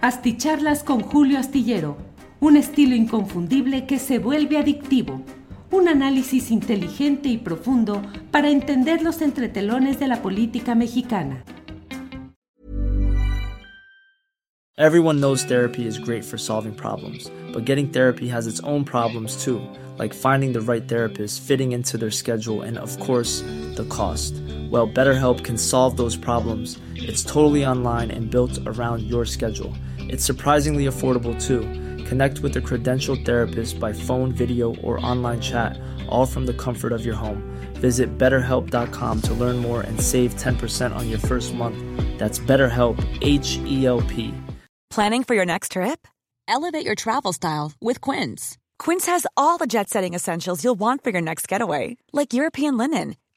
Asticharlas con Julio Astillero, un estilo inconfundible que se vuelve adictivo. Un análisis inteligente y profundo para entender los entretelones de la política mexicana. Everyone knows therapy is great for solving problems, but getting therapy has its own problems too, like finding the right therapist, fitting into their schedule, and of course, the cost. Well, BetterHelp can solve those problems. It's totally online and built around your schedule. It's surprisingly affordable too. Connect with a credentialed therapist by phone, video, or online chat, all from the comfort of your home. Visit betterhelp.com to learn more and save 10% on your first month. That's BetterHelp, H E L P. Planning for your next trip? Elevate your travel style with Quince. Quince has all the jet setting essentials you'll want for your next getaway, like European linen,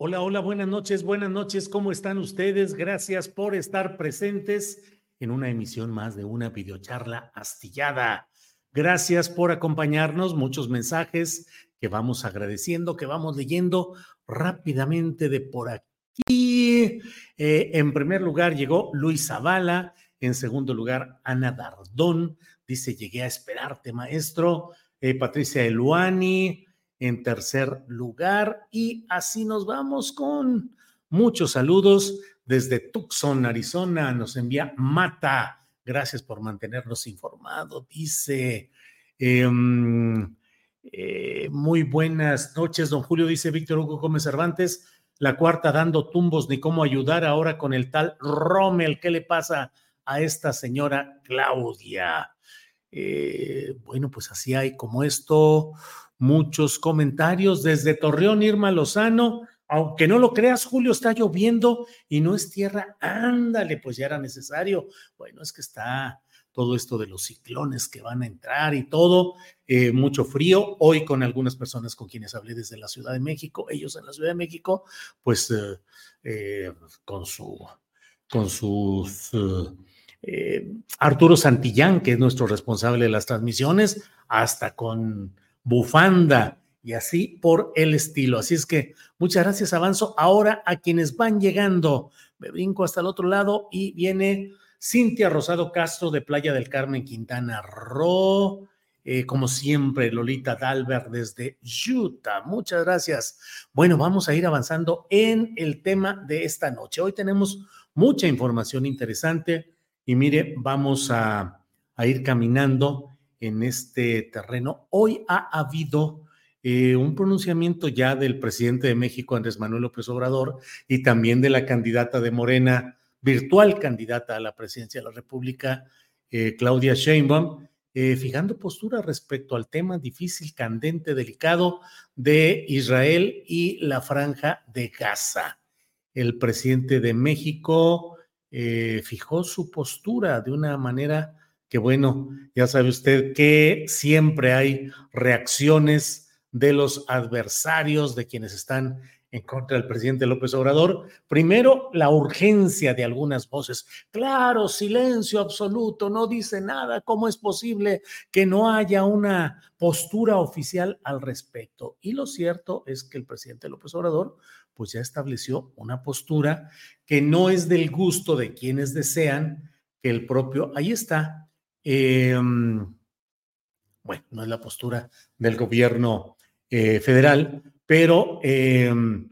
Hola, hola, buenas noches, buenas noches. ¿Cómo están ustedes? Gracias por estar presentes en una emisión más de una videocharla astillada. Gracias por acompañarnos, muchos mensajes que vamos agradeciendo, que vamos leyendo rápidamente de por aquí. Eh, en primer lugar llegó Luis Zavala, en segundo lugar Ana Dardón, dice llegué a esperarte maestro, eh, Patricia Eluani, en tercer lugar y así nos vamos con muchos saludos desde Tucson, Arizona, nos envía Mata. Gracias por mantenernos informados, dice. Em, eh, muy buenas noches, don Julio, dice Víctor Hugo Gómez Cervantes. La cuarta dando tumbos, ni cómo ayudar ahora con el tal Rommel. ¿Qué le pasa a esta señora Claudia? Eh, bueno, pues así hay como esto, muchos comentarios desde Torreón, Irma Lozano. Aunque no lo creas, Julio, está lloviendo y no es tierra. Ándale, pues ya era necesario. Bueno, es que está todo esto de los ciclones que van a entrar y todo, eh, mucho frío. Hoy con algunas personas con quienes hablé desde la Ciudad de México, ellos en la Ciudad de México, pues eh, con su, con sus Arturo Santillán, que es nuestro responsable de las transmisiones, hasta con bufanda y así por el estilo. Así es que muchas gracias, Avanzo. Ahora a quienes van llegando, me brinco hasta el otro lado y viene Cintia Rosado Castro de Playa del Carmen, Quintana Roo. Eh, como siempre, Lolita Dalbert desde Utah. Muchas gracias. Bueno, vamos a ir avanzando en el tema de esta noche. Hoy tenemos mucha información interesante y mire, vamos a, ir caminando en este terreno. Hoy ha habido eh, un pronunciamiento ya del presidente de México, Andrés Manuel López Obrador, y también de la candidata de Morena, virtual candidata a la presidencia de la República, eh, Claudia Sheinbaum, eh, fijando postura respecto al tema difícil, candente, delicado de Israel y la franja de Gaza. El presidente de México fijó su postura de una manera que, bueno, ya sabe usted que siempre hay reacciones de los adversarios, de quienes están en contra del presidente López Obrador. Primero, la urgencia de algunas voces. Claro, silencio absoluto, no dice nada. ¿Cómo es posible que no haya una postura oficial al respecto? Y lo cierto es que el presidente López Obrador pues ya estableció una postura que no es del gusto de quienes desean que el propio, ahí está, em, bueno, no es la postura del gobierno eh, federal, pero em,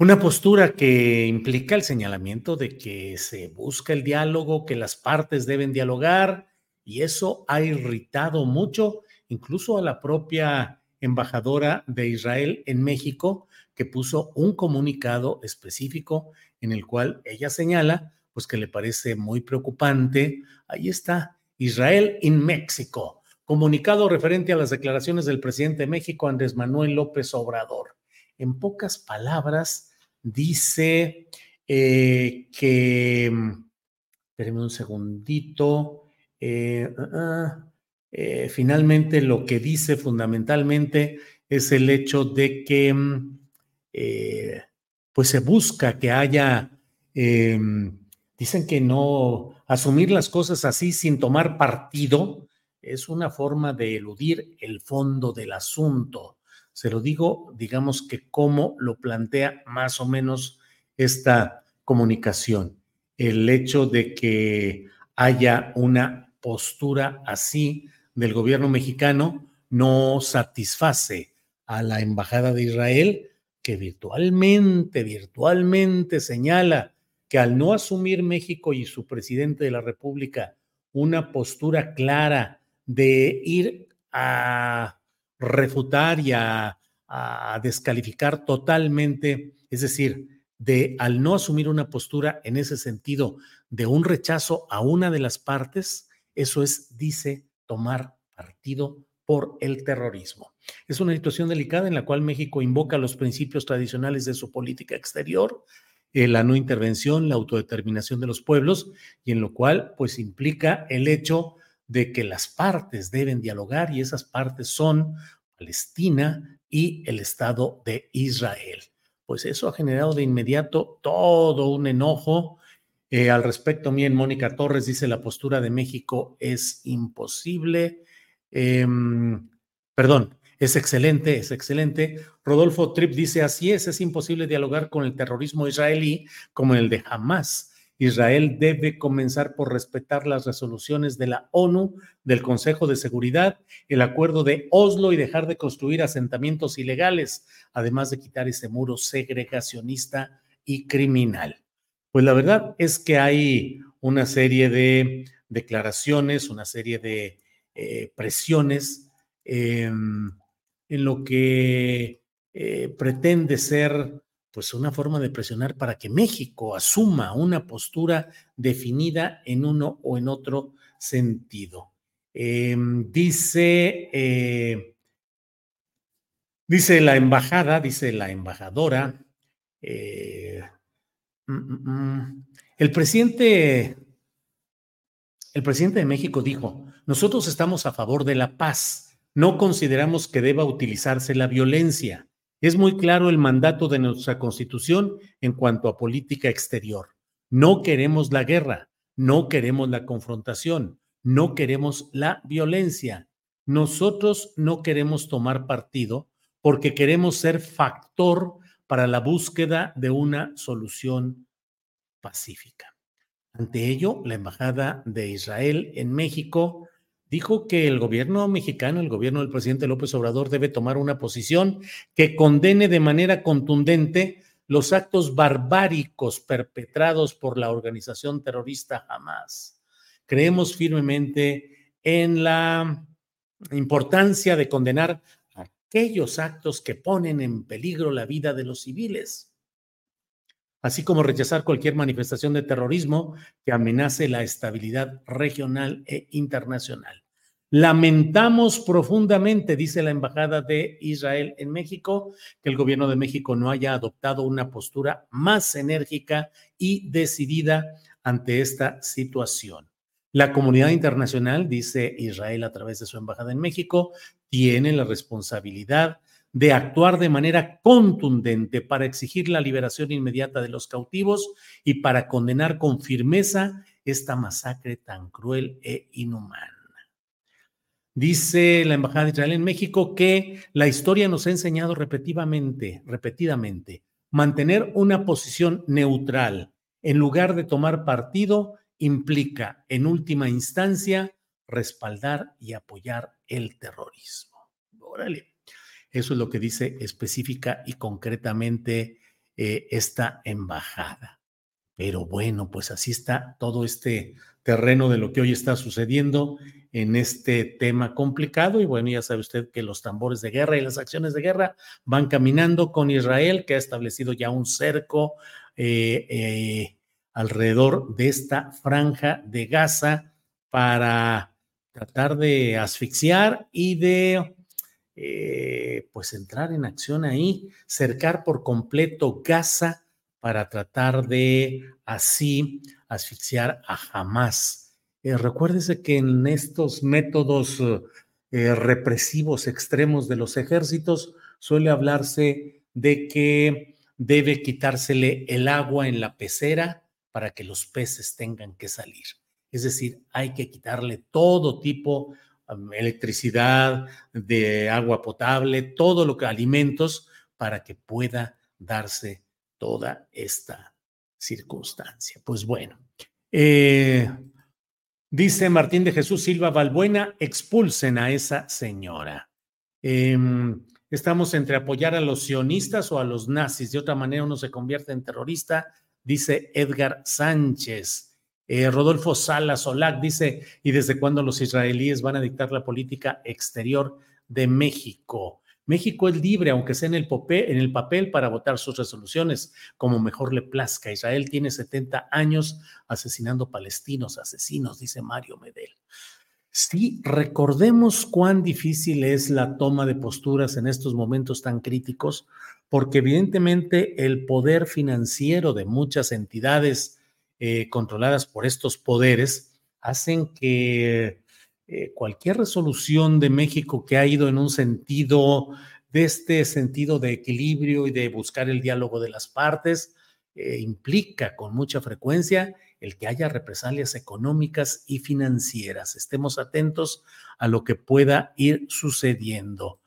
una postura que implica el señalamiento de que se busca el diálogo, que las partes deben dialogar, y eso ha irritado mucho, incluso a la propia embajadora de Israel en México, que puso un comunicado específico en el cual ella señala, pues que le parece muy preocupante. Ahí está, Israel en México Comunicado referente a las declaraciones del presidente de México, Andrés Manuel López Obrador. En pocas palabras, dice eh, que, espérenme un segundito, eh, ah, ah, eh, finalmente lo que dice fundamentalmente es el hecho de que mm, eh, pues se busca que haya, em, dicen que no, asumir las cosas así sin tomar partido es una forma de eludir el fondo del asunto. Se lo digo, digamos que cómo lo plantea más o menos esta comunicación. El hecho de que haya una postura así del gobierno mexicano no satisface a la Embajada de Israel, que virtualmente, virtualmente señala que al no asumir México y su presidente de la República una postura clara de ir a refutar y a, a, descalificar totalmente, es decir, de al no asumir una postura en ese sentido de un rechazo a una de las partes, eso es, dice, tomar partido por el terrorismo. Es una situación delicada en la cual México invoca los principios tradicionales de su política exterior, eh, la no intervención, la autodeterminación de los pueblos, y en lo cual pues implica el hecho de que las partes deben dialogar y esas partes son Palestina y el Estado de Israel. Pues eso ha generado de inmediato todo un enojo. Eh, al respecto, bien, Mónica Torres dice la postura de México es imposible Em, perdón, es excelente, es excelente. Rodolfo Tripp dice, así es, es imposible dialogar con el terrorismo israelí como el de Hamas. Israel debe comenzar por respetar las resoluciones de la ONU, del Consejo de Seguridad, el acuerdo de Oslo y dejar de construir asentamientos ilegales, además de quitar ese muro segregacionista y criminal. Pues la verdad es que hay una serie de declaraciones, una serie de eh, presiones em, en lo que eh, pretende ser pues una forma de presionar para que México asuma una postura definida en uno o en otro sentido. Em, dice, eh, dice la embajada, dice la embajadora, el presidente, el presidente de México dijo, nosotros estamos a favor de la paz. No consideramos que deba utilizarse la violencia. Es muy claro el mandato de nuestra constitución en cuanto a política exterior. No queremos la guerra, no queremos la confrontación, no queremos la violencia. Nosotros no queremos tomar partido porque queremos ser factor para la búsqueda de una solución pacífica. Ante ello, la Embajada de Israel en México dijo que el gobierno mexicano, el gobierno del presidente López Obrador debe tomar una posición que condene de manera contundente los actos barbáricos perpetrados por la organización terrorista Hamas. Creemos firmemente en la importancia de condenar aquellos actos que ponen en peligro la vida de los civiles, así como rechazar cualquier manifestación de terrorismo que amenace la estabilidad regional e internacional. Lamentamos profundamente, dice la Embajada de Israel en México, que el gobierno de México no haya adoptado una postura más enérgica y decidida ante esta situación. La comunidad internacional, dice Israel a través de su embajada en México, tiene la responsabilidad de actuar de manera contundente para exigir la liberación inmediata de los cautivos y para condenar con firmeza esta masacre tan cruel e inhumana. Dice la Embajada de Israel en México que la historia nos ha enseñado repetidamente, repetidamente, mantener una posición neutral en lugar de tomar partido implica, en última instancia, respaldar y apoyar el terrorismo. Órale. Eso es lo que dice específica y concretamente eh, esta embajada. Pero bueno, pues así está todo este terreno de lo que hoy está sucediendo en este tema complicado. Y bueno, ya sabe usted que los tambores de guerra y las acciones de guerra van caminando con Israel, que ha establecido ya un cerco eh, eh, alrededor de esta franja de Gaza para tratar de asfixiar y de eh, pues entrar en acción ahí, cercar por completo Gaza para tratar de así asfixiar a Hamas. Eh, recuérdese que en estos métodos eh, represivos extremos de los ejércitos suele hablarse de que debe quitársele el agua en la pecera para que los peces tengan que salir. Es decir, hay que quitarle todo tipo de electricidad, de agua potable, todo lo que alimentos para que pueda darse toda esta circunstancia. Pues bueno, eh, dice Martín de Jesús Silva Valbuena, expulsen a esa señora. Em, estamos entre apoyar a los sionistas o a los nazis. De otra manera uno se convierte en terrorista, dice Edgar Sánchez. Eh, Rodolfo Salas Olac dice, ¿y desde cuándo los israelíes van a dictar la política exterior de México? México es libre, aunque sea en el, en el papel, para votar sus resoluciones como mejor le plazca. Israel tiene 70 años asesinando palestinos, asesinos, dice Mario Medel. Sí, recordemos cuán difícil es la toma de posturas en estos momentos tan críticos, porque evidentemente el poder financiero de muchas entidades eh, controladas por estos poderes hacen que eh, cualquier resolución de México que ha ido en un sentido de este sentido de equilibrio y de buscar el diálogo de las partes, eh, implica con mucha frecuencia el que haya represalias económicas y financieras. Estemos atentos a lo que pueda ir sucediendo.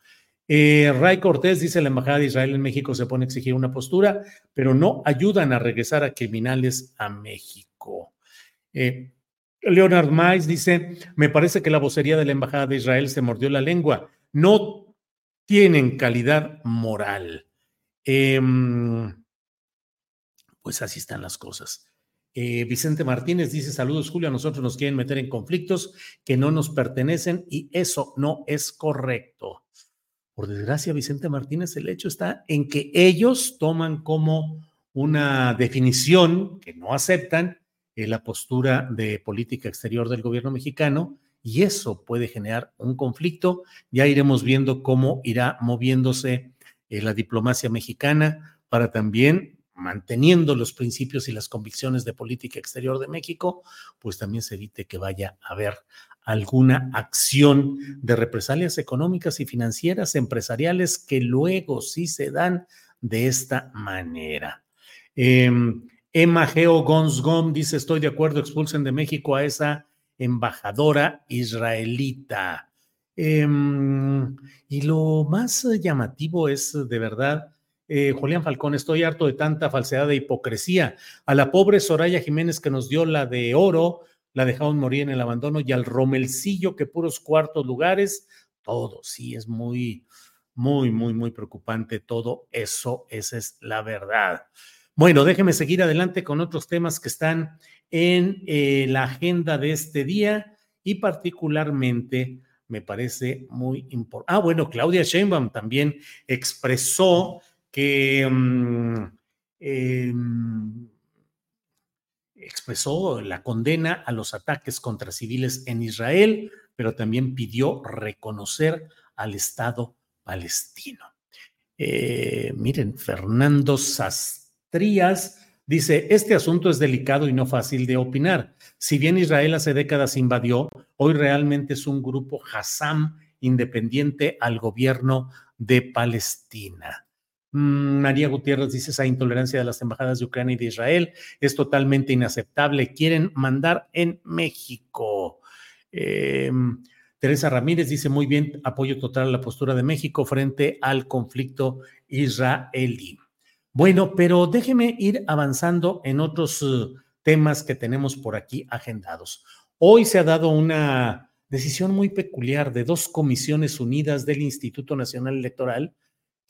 Eh, Ray Cortés dice la Embajada de Israel en México se pone a exigir una postura, pero no ayudan a regresar a criminales a México. Eh, Leonard Mais dice, me parece que la vocería de la Embajada de Israel se mordió la lengua. No tienen calidad moral. Em, pues así están las cosas. Eh, Vicente Martínez dice, saludos Julio, a nosotros nos quieren meter en conflictos que no nos pertenecen y eso no es correcto. Por desgracia, Vicente Martínez, el hecho está en que ellos toman como una definición que no aceptan eh, la postura de política exterior del gobierno mexicano y eso puede generar un conflicto. Ya iremos viendo cómo irá moviéndose eh, la diplomacia mexicana para también manteniendo los principios y las convicciones de política exterior de México, pues también se evite que vaya a haber alguna acción de represalias económicas y financieras, empresariales, que luego sí se dan de esta manera. Eh, Emma Geo Gonsgom dice, estoy de acuerdo, expulsen de México a esa embajadora israelita. Em, y lo más llamativo es, de verdad, eh, Julián Falcón, estoy harto de tanta falsedad e hipocresía. A la pobre Soraya Jiménez que nos dio la de oro, la dejaron morir en el abandono, y al Romelcillo que puros cuartos lugares, todo, sí, es muy, muy, muy, muy preocupante todo eso, esa es la verdad. Bueno, déjeme seguir adelante con otros temas que están en eh, la agenda de este día y particularmente me parece muy importante. Ah, bueno, Claudia Sheinbaum también expresó que mm, em, expresó la condena a los ataques contra civiles en Israel, pero también pidió reconocer al Estado palestino. Eh, miren, Fernando Sastre Trías dice, este asunto es delicado y no fácil de opinar. Si bien Israel hace décadas invadió, hoy realmente es un grupo Hassam independiente al gobierno de Palestina. Mm, María Gutiérrez dice, esa intolerancia de las embajadas de Ucrania y de Israel es totalmente inaceptable. Quieren mandar en México. Em, Teresa Ramírez dice muy bien, apoyo total a la postura de México frente al conflicto israelí. Bueno, pero déjeme ir avanzando en otros eh, temas que tenemos por aquí agendados. Hoy se ha dado una decisión muy peculiar de dos comisiones unidas del Instituto Nacional Electoral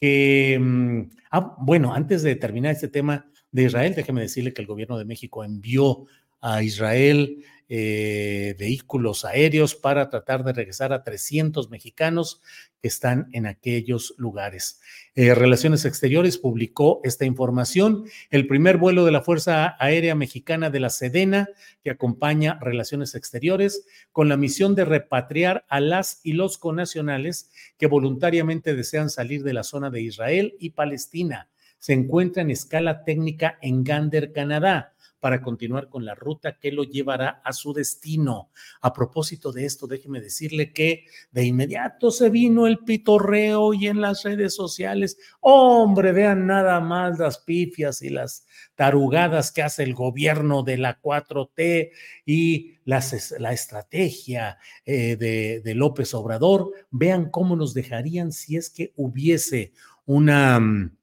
que, mm, ah, bueno, antes de terminar este tema de Israel, déjeme decirle que el gobierno de México envió a Israel eh, vehículos aéreos para tratar de regresar a 300 mexicanos que están en aquellos lugares. Eh, Relaciones Exteriores publicó esta información. El primer vuelo de la Fuerza Aérea Mexicana de la Sedena, que acompaña Relaciones Exteriores, con la misión de repatriar a las y los conacionales que voluntariamente desean salir de la zona de Israel y Palestina. Se encuentra en escala técnica en Gander, Canadá para continuar con la ruta que lo llevará a su destino. A propósito de esto, déjeme decirle que de inmediato se vino el pitorreo y en las redes sociales, hombre, vean nada más las pifias y las tarugadas que hace el gobierno de la 4T y la estrategia eh, de, de López Obrador, vean cómo nos dejarían si es que hubiese una, mm,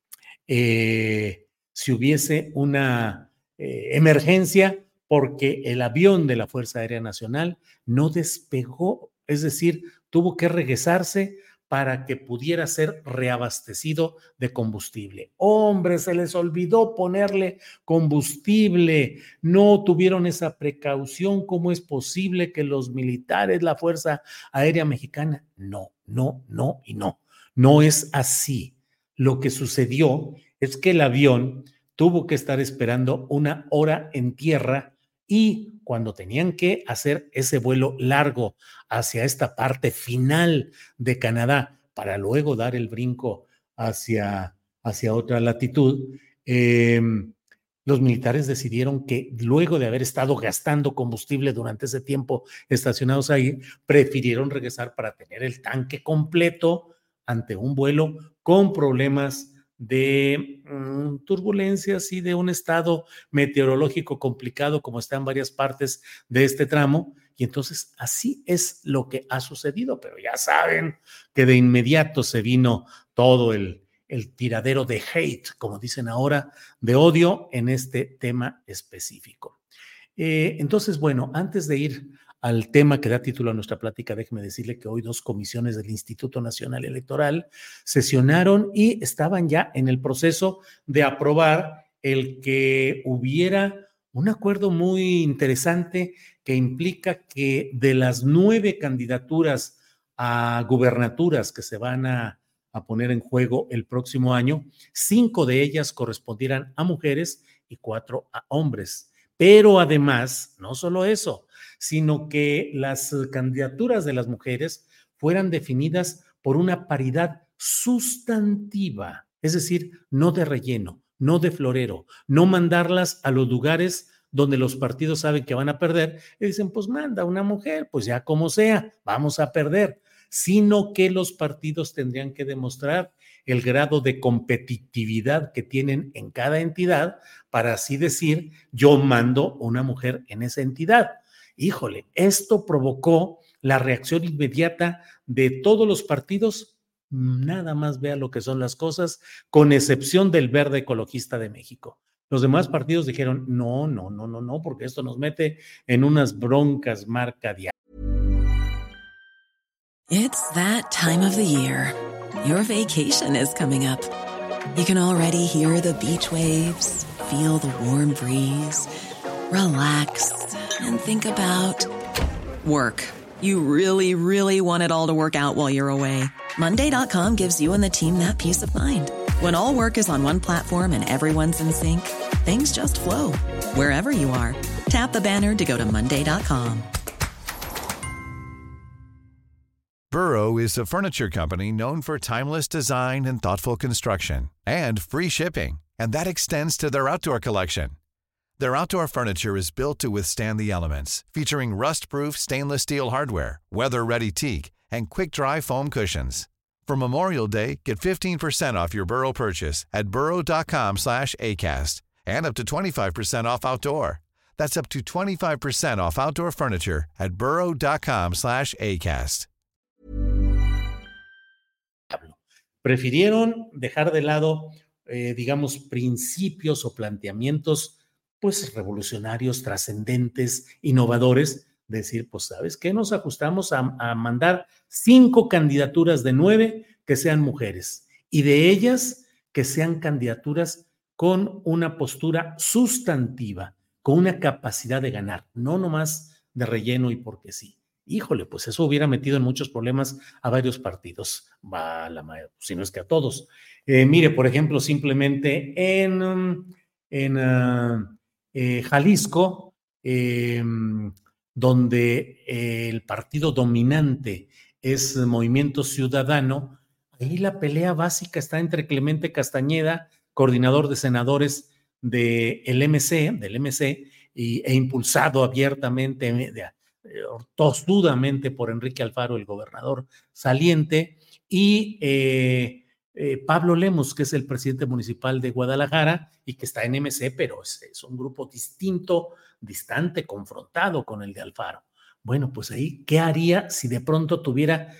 eh, si hubiese una eh, emergencia porque el avión de la Fuerza Aérea Nacional no despegó, es decir, tuvo que regresarse para que pudiera ser reabastecido de combustible. Hombre, se les olvidó ponerle combustible, no tuvieron esa precaución. ¿Cómo es posible que los militares, la Fuerza Aérea Mexicana? No, no, no y no. No es así. Lo que sucedió es que el avión tuvo que estar esperando una hora en tierra y cuando tenían que hacer ese vuelo largo hacia esta parte final de Canadá para luego dar el brinco hacia, hacia otra latitud, em, los militares decidieron que luego de haber estado gastando combustible durante ese tiempo estacionados ahí, prefirieron regresar para tener el tanque completo ante un vuelo con problemas de mm, turbulencias y de un estado meteorológico complicado como está en varias partes de este tramo. Y entonces así es lo que ha sucedido, pero ya saben que de inmediato se vino todo el, el tiradero de hate, como dicen ahora, de odio en este tema específico. Eh, entonces, bueno, antes de ir al tema que da título a nuestra plática, déjeme decirle que hoy dos comisiones del Instituto Nacional Electoral sesionaron y estaban ya en el proceso de aprobar el que hubiera un acuerdo muy interesante que implica que de las nueve candidaturas a gubernaturas que se van a, a poner en juego el próximo año, cinco de ellas correspondieran a mujeres y cuatro a hombres. Pero además, no solo eso, sino que las candidaturas de las mujeres fueran definidas por una paridad sustantiva, es decir, no de relleno, no de florero, no mandarlas a los lugares donde los partidos saben que van a perder y dicen, pues manda una mujer, pues ya como sea, vamos a perder, sino que los partidos tendrían que demostrar el grado de competitividad que tienen en cada entidad para así decir, yo mando una mujer en esa entidad. Híjole, esto provocó la reacción inmediata de todos los partidos. Nada más vea lo que son las cosas, con excepción del Verde Ecologista de México. Los demás partidos dijeron, no, no, no, no, no, porque esto nos mete en unas broncas marca diaria. It's that time of the year. Your vacation is coming up. You can already hear the beach waves, feel the warm breeze, relax and think about work. You really, really want it all to work out while you're away. Monday.com gives you and the team that peace of mind. When all work is on one platform and everyone's in sync, things just flow wherever you are. Tap the banner to go to Monday.com. Burrow is a furniture company known for timeless design and thoughtful construction and free shipping, and that extends to their outdoor collection. Their outdoor furniture is built to withstand the elements, featuring rust-proof stainless steel hardware, weather-ready teak, and quick-dry foam cushions. For Memorial Day, get 15% off your Burrow purchase at burrow.com slash ACAST and up to 25% off outdoor. That's up to 25% off outdoor furniture at burrow.com slash ACAST. Prefirieron dejar de lado, eh, digamos, principios o planteamientos pues revolucionarios, trascendentes, innovadores, decir, pues sabes qué, nos ajustamos a, a, mandar cinco candidaturas de nueve que sean mujeres y de ellas que sean candidaturas con una postura sustantiva, con una capacidad de ganar, no nomás de relleno y porque sí. Híjole, pues eso hubiera metido en muchos problemas a varios partidos, va la si no es que a todos. Eh, mire, por ejemplo, simplemente en, en uh, eh, Jalisco, eh, donde eh, el partido dominante es Movimiento Ciudadano, ahí la pelea básica está entre Clemente Castañeda, coordinador de senadores del MC, del MC, y, e impulsado abiertamente, de, eh, tostudamente por Enrique Alfaro, el gobernador saliente, y eh, Pablo Lemos, que es el presidente municipal de Guadalajara y que está en MC, pero es, es, un grupo distinto, distante, confrontado con el de Alfaro. Bueno, pues ahí, ¿qué haría si de pronto tuviera,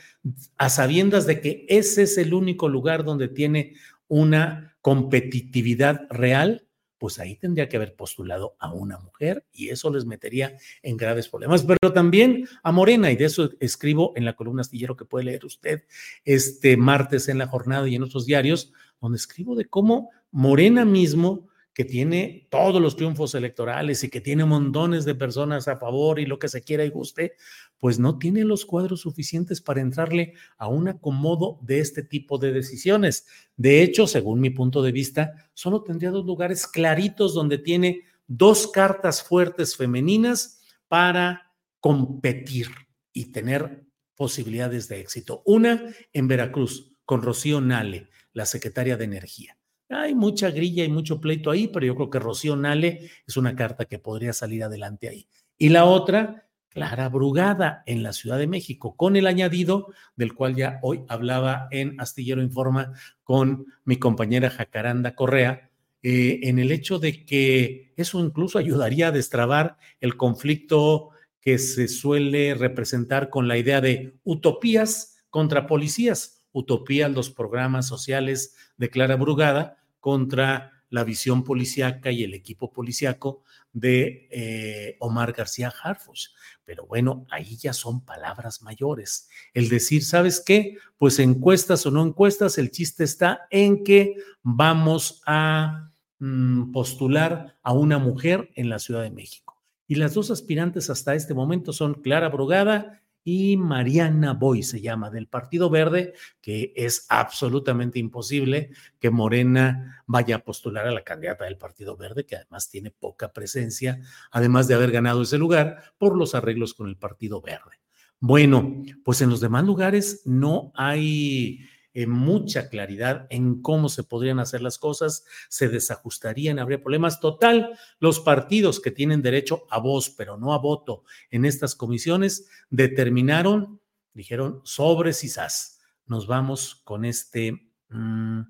a sabiendas de que ese es el único lugar donde tiene una competitividad real? Pues ahí tendría que haber postulado a una mujer y eso les metería en graves problemas. Pero también a Morena, y de eso escribo en la columna astillero que puede leer usted este martes en la jornada y en otros diarios, donde escribo de cómo Morena mismo que tiene todos los triunfos electorales y que tiene montones de personas a favor y lo que se quiera y guste, pues no tiene los cuadros suficientes para entrarle a un acomodo de este tipo de decisiones. De hecho, según mi punto de vista, solo tendría dos lugares claritos donde tiene dos cartas fuertes femeninas para competir y tener posibilidades de éxito. Una en Veracruz, con Rocío Nale, la secretaria de Energía hay mucha grilla y mucho pleito ahí, pero yo creo que Rocío Nale es una carta que podría salir adelante ahí. Y la otra, Clara Brugada en la Ciudad de México, con el añadido del cual ya hoy hablaba en Astillero Informa con mi compañera Jacaranda Correa, eh, en el hecho de que eso incluso ayudaría a destrabar el conflicto que se suele representar con la idea de utopías contra policías utopías los programas sociales de Clara Brugada, contra la visión policíaca y el equipo policíaco de eh, Omar García Harfuch. Pero bueno, ahí ya son palabras mayores. El decir, ¿sabes qué? Pues encuestas o no encuestas, el chiste está en que vamos a mm, postular a una mujer en la Ciudad de México. Y las dos aspirantes hasta este momento son Clara Brugada y Mariana Boy se llama, del Partido Verde, que es absolutamente imposible que Morena vaya a postular a la candidata del Partido Verde, que además tiene poca presencia, además de haber ganado ese lugar por los arreglos con el Partido Verde. Bueno, pues en los demás lugares no hay mucha claridad en cómo se podrían hacer las cosas, se desajustarían, habría problemas. Total, los partidos que tienen derecho a voz, pero no a voto en estas comisiones, determinaron, dijeron, sobre CISAS. Nos vamos con este, mm,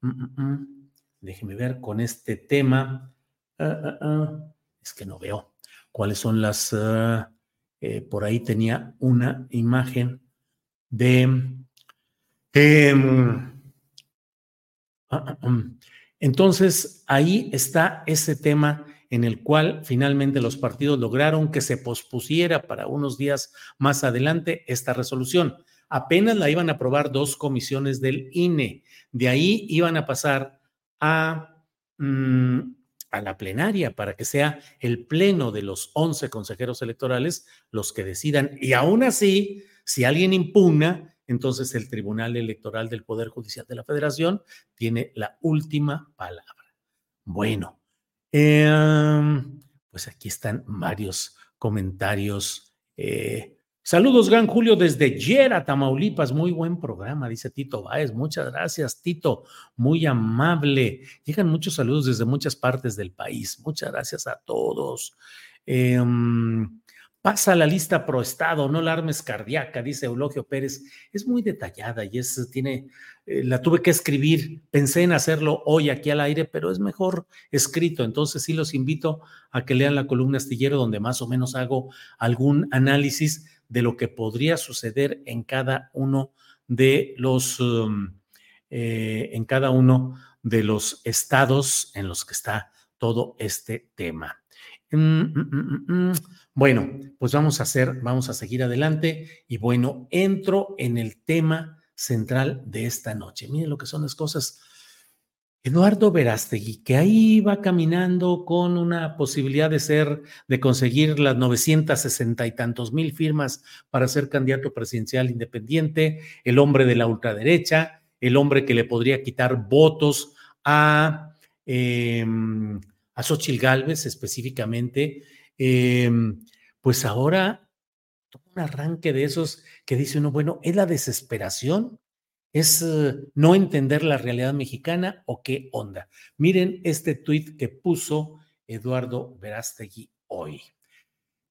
mm, mm, déjeme ver, con este tema. Ah, ah, ah, es que no veo cuáles son las, eh, por ahí tenía una imagen de Em, ah, ah, mm. entonces, ahí está ese tema en el cual finalmente los partidos lograron que se pospusiera para unos días más adelante esta resolución. Apenas la iban a aprobar dos comisiones del INE. De ahí iban a pasar a, mm, a la plenaria para que sea el pleno de los 11 consejeros electorales los que decidan. Y aún así, si alguien impugna, entonces el Tribunal Electoral del Poder Judicial de la Federación tiene la última palabra. Bueno, em, pues aquí están varios comentarios. Eh, saludos, Gran Julio, desde Yera, Tamaulipas. Muy buen programa, dice Tito Báez. Muchas gracias, Tito. Muy amable. Llegan muchos saludos desde muchas partes del país. Muchas gracias a todos. Eh, Pasa la lista pro estado, no la armes cardíaca, dice Eulogio Pérez. Es muy detallada y es, tiene, eh, la tuve que escribir. Pensé en hacerlo hoy aquí al aire, pero es mejor escrito. Entonces sí los invito a que lean la columna astillero, donde más o menos hago algún análisis de lo que podría suceder en cada uno de los, um, eh, en cada uno de los estados en los que está todo este tema. Mm, mm, mm, bueno, pues vamos a hacer, vamos a seguir adelante y bueno, entro en el tema central de esta noche. Miren lo que son las cosas. Eduardo Verástegui, que ahí va caminando con una posibilidad de ser, de conseguir las 960 y tantos mil firmas para ser candidato presidencial independiente, el hombre de la ultraderecha, el hombre que le podría quitar votos a, eh, a Xochitl Gálvez específicamente, Em, pues ahora un arranque de esos que dice uno, bueno, es la desesperación ¿Es eh, no entender la realidad mexicana o qué onda? Miren este tuit que puso Eduardo Verástegui hoy.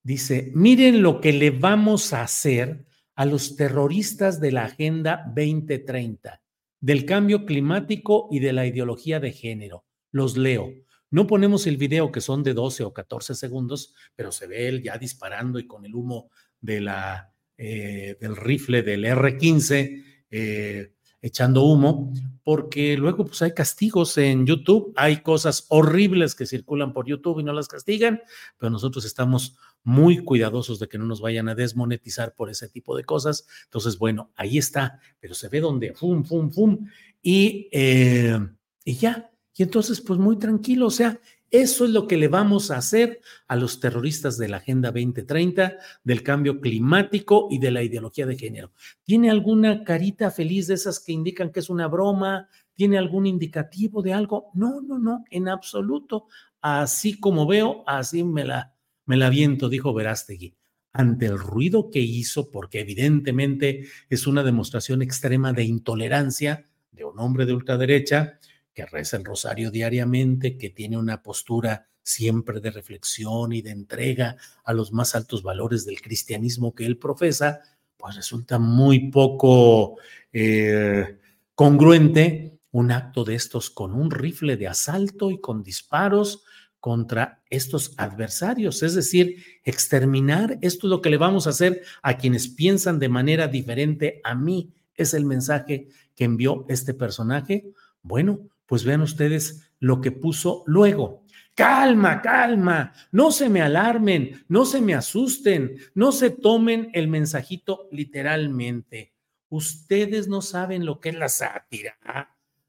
Dice, miren lo que le vamos a hacer a los terroristas de la Agenda 2030, del cambio climático y de la ideología de género. Los leo. No ponemos el video que son de 12 o 14 segundos, pero se ve él ya disparando y con el humo de la, eh, del rifle del R-15 eh, echando humo, porque luego pues hay castigos en YouTube, hay cosas horribles que circulan por YouTube y no las castigan, pero nosotros estamos muy cuidadosos de que no nos vayan a desmonetizar por ese tipo de cosas. Entonces, bueno, ahí está, pero se ve donde, fum, fum, fum, y, eh, y ya. Y entonces, pues muy tranquilo, o sea, eso es lo que le vamos a hacer a los terroristas de la Agenda 2030, del cambio climático y de la ideología de género. ¿Tiene alguna carita feliz de esas que indican que es una broma? ¿Tiene algún indicativo de algo? No, no, no, en absoluto. Así como veo, así me la, me la viento, dijo Verástegui. Ante el ruido que hizo, porque evidentemente es una demostración extrema de intolerancia de un hombre de ultraderecha, que reza el rosario diariamente, que tiene una postura siempre de reflexión y de entrega a los más altos valores del cristianismo que él profesa, pues resulta muy poco eh, congruente un acto de estos con un rifle de asalto y con disparos contra estos adversarios, es decir, exterminar, esto es lo que le vamos a hacer a quienes piensan de manera diferente a mí, es el mensaje que envió este personaje. Bueno, pues vean ustedes lo que puso luego. Calma, calma, no se me alarmen, no se me asusten, no se tomen el mensajito literalmente. Ustedes no saben lo que es la sátira.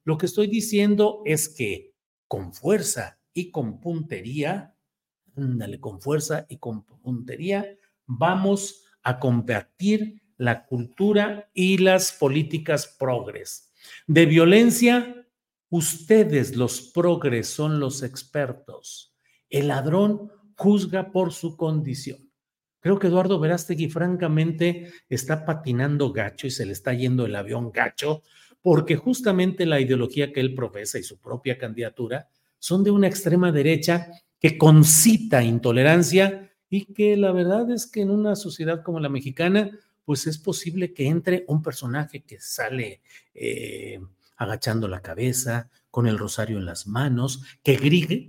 Lo que estoy diciendo es que con fuerza y con puntería, ándale, con fuerza y con puntería, vamos a combatir la cultura y las políticas progres. De violencia Ustedes, los progres, son los expertos. El ladrón juzga por su condición. Creo que Eduardo Verástegui, francamente, está patinando gacho y se le está yendo el avión gacho, porque justamente la ideología que él profesa y su propia candidatura son de una extrema derecha que concita intolerancia y que la verdad es que en una sociedad como la mexicana, pues es posible que entre un personaje que sale eh, agachando la cabeza, con el rosario en las manos, que,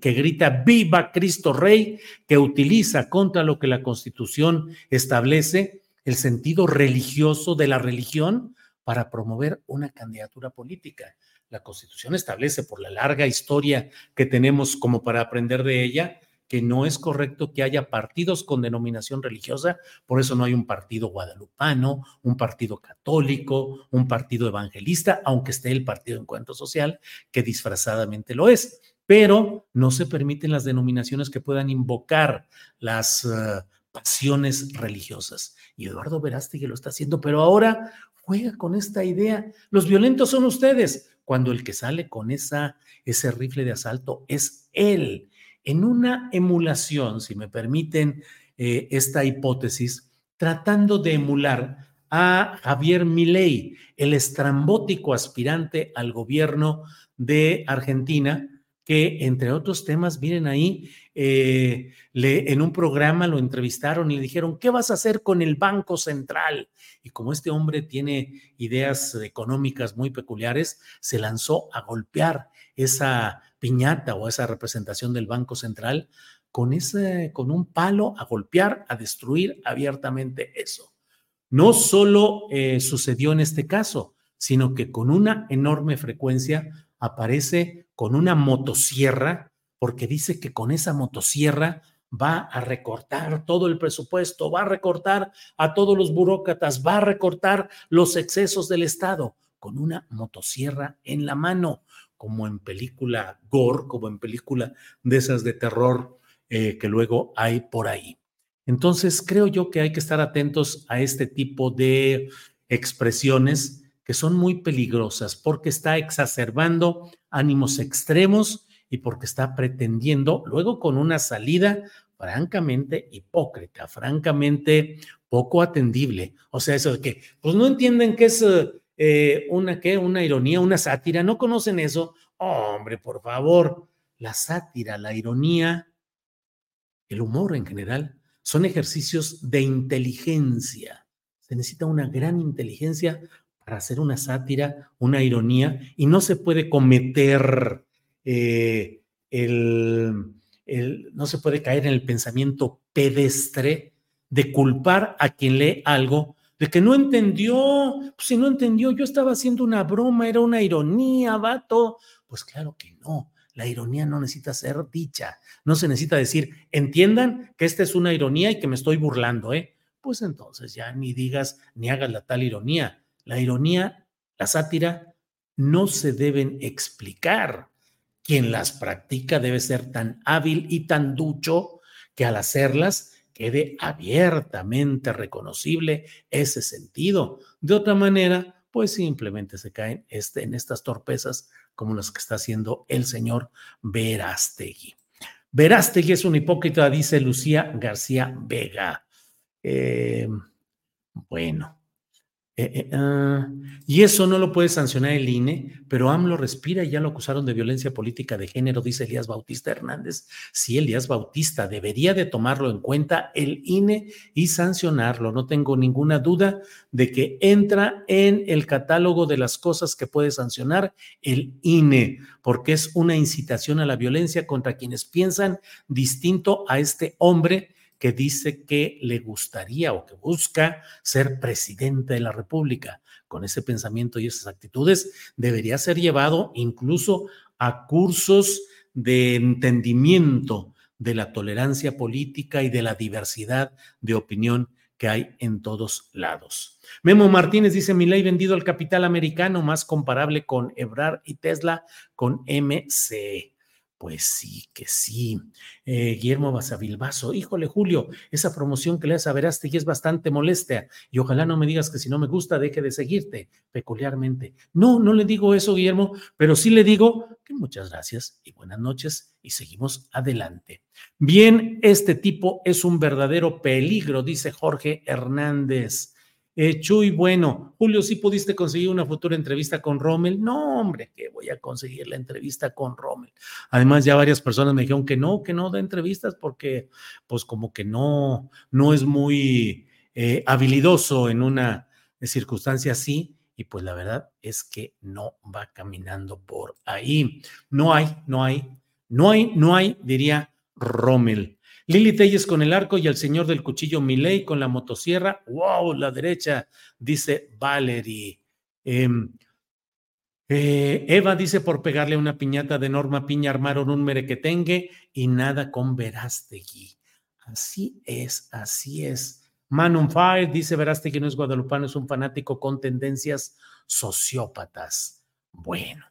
que, grita viva Cristo Rey, que utiliza contra lo que la Constitución establece el sentido religioso de la religión para promover una candidatura política. La Constitución establece, por la larga historia que tenemos como para aprender de ella, que no es correcto que haya partidos con denominación religiosa, por eso no hay un partido guadalupano, un partido católico, un partido evangelista, aunque esté el Partido Encuentro Social, que disfrazadamente lo es, pero no se permiten las denominaciones que puedan invocar las uh, pasiones religiosas. Y Eduardo Verástegui lo está haciendo, pero ahora juega con esta idea. Los violentos son ustedes, cuando el que sale con esa, ese rifle de asalto es él en una emulación, si me permiten eh, esta hipótesis, tratando de emular a Javier Milei, el estrambótico aspirante al gobierno de Argentina, que entre otros temas, miren ahí, eh, en un programa lo entrevistaron y le dijeron, ¿qué vas a hacer con el Banco Central? Y como este hombre tiene ideas económicas muy peculiares, se lanzó a golpear esa piñata o esa representación del Banco Central con, ese, con un palo a golpear, a destruir abiertamente eso. No solo eh, sucedió en este caso, sino que con una enorme frecuencia aparece con una motosierra, porque dice que con esa motosierra va a recortar todo el presupuesto, va a recortar a todos los burócratas, va a recortar los excesos del Estado con una motosierra en la mano como en película gore, como en película de esas de terror eh, que luego hay por ahí. Entonces, creo yo que hay que estar atentos a este tipo de expresiones que son muy peligrosas porque está exacerbando ánimos extremos y porque está pretendiendo, luego con una salida francamente hipócrita, francamente poco atendible. O sea, eso de que, pues no entienden que es eh, una qué, una ironía, una sátira. ¿No conocen eso? hombre, por favor. La sátira, la ironía, el humor en general, son ejercicios de inteligencia. Se necesita una gran inteligencia para hacer una sátira, una ironía, y no se puede cometer eh, el, no se puede caer en el pensamiento pedestre de culpar a quien lee algo de que no entendió, pues si no entendió, yo estaba haciendo una broma, era una ironía, vato. Pues claro que no, la ironía no necesita ser dicha, no se necesita decir, entiendan que esta es una ironía y que me estoy burlando, ¿eh? Pues entonces ya ni digas ni hagas la tal ironía. La ironía, la sátira, no se deben explicar. Quien las practica debe ser tan hábil y tan ducho que al hacerlas quede abiertamente reconocible ese sentido. De otra manera, pues simplemente se caen este, en estas torpezas como las que está haciendo el señor Verástegui. Verástegui es un hipócrita, dice Lucía García Vega. Eh, bueno, eh, eh, ah, y eso no lo puede sancionar el INE, pero AMLO respira y ya lo acusaron de violencia política de género, dice Elías Bautista Hernández. Sí, Elías Bautista debería de tomarlo en cuenta el INE y sancionarlo. No tengo ninguna duda de que entra en el catálogo de las cosas que puede sancionar el INE, porque es una incitación a la violencia contra quienes piensan distinto a este hombre que dice que le gustaría o que busca ser presidente de la República. Con ese pensamiento y esas actitudes debería ser llevado incluso a cursos de entendimiento de la tolerancia política y de la diversidad de opinión que hay en todos lados. Memo Martínez dice, mi ley vendido al capital americano, más comparable con Ebrar y Tesla, con MC. Pues sí, que sí. Eh, Guillermo Basavilbaso, híjole, Julio, esa promoción que le das a Verástegui es bastante molesta y ojalá no me digas que si no me gusta deje de seguirte peculiarmente. No, no le digo eso, Guillermo, pero sí le digo que muchas gracias y buenas noches y seguimos adelante. Bien, este tipo es un verdadero peligro, dice Jorge Hernández. Eh, Chuy, bueno, Julio, ¿sí pudiste conseguir una futura entrevista con Rommel? No, hombre, que voy a conseguir la entrevista con Rommel. Además, ya varias personas me dijeron que no, que no da entrevistas porque, pues, como que no, no es muy eh, habilidoso en una circunstancia así. Y pues la verdad es que no va caminando por ahí. No hay, no hay, no hay, no hay, diría Rommel. Lili Telles con el arco y el señor del cuchillo Miley con la motosierra. ¡Wow! La derecha, dice Valerie. Em, eh, Eva dice por pegarle una piñata de Norma Piña armaron un merequetengue y nada con Verástegui. Así es, así es. Man on Fire dice Verástegui no es guadalupano, es un fanático con tendencias sociópatas. Bueno,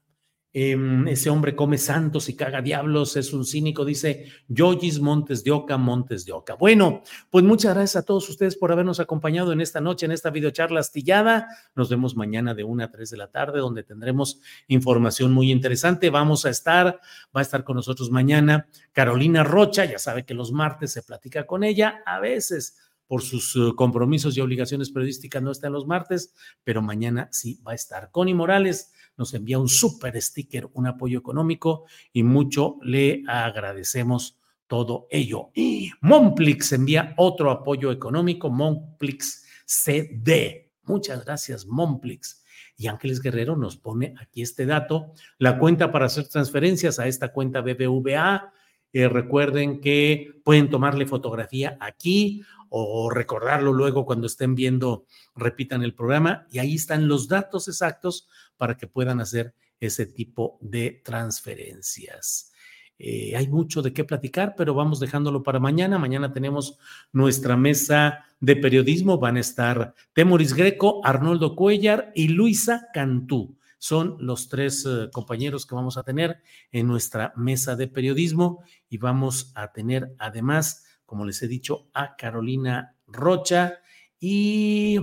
Em, ese hombre come santos y caga diablos, es un cínico, dice Yoyis Montes de Oca, Montes de Oca. Bueno, pues muchas gracias a todos ustedes por habernos acompañado en esta noche, en esta videocharla astillada. Nos vemos mañana de 1 a 3 de la tarde, donde tendremos información muy interesante. Vamos a estar, va a estar con nosotros mañana Carolina Rocha, ya sabe que los martes se platica con ella, a veces por sus eh, compromisos y obligaciones periodísticas no está en los martes, pero mañana sí va a estar. Connie Morales nos envía un super sticker, un apoyo económico y mucho le agradecemos todo ello. Y Monplix envía otro apoyo económico, Monplix CD. Muchas gracias, Monplix. Y Ángeles Guerrero nos pone aquí este dato, la cuenta para hacer transferencias a esta cuenta BBVA. Eh, recuerden que pueden tomarle fotografía aquí o recordarlo luego cuando estén viendo, repitan el programa y ahí están los datos exactos para que puedan hacer ese tipo de transferencias. Eh, hay mucho de qué platicar, pero vamos dejándolo para mañana. Mañana tenemos nuestra mesa de periodismo. Van a estar Temoris Greco, Arnoldo Cuellar y Luisa Cantú. Son los tres eh, compañeros que vamos a tener en nuestra mesa de periodismo y vamos a tener además como les he dicho, a Carolina Rocha y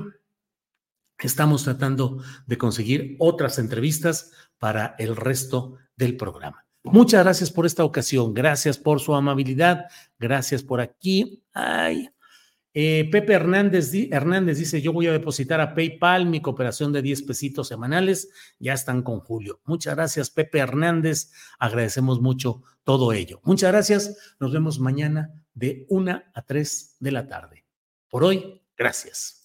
estamos tratando de conseguir otras entrevistas para el resto del programa. Muchas gracias por esta ocasión, gracias por su amabilidad, gracias por aquí. Ay, Eh, Pepe Hernández, Hernández dice, yo voy a depositar a PayPal mi cooperación de 10 pesitos semanales. Ya están con Julio. Muchas gracias, Pepe Hernández. Agradecemos mucho todo ello. Muchas gracias. Nos vemos mañana de 1 a 3 de la tarde. Por hoy, gracias.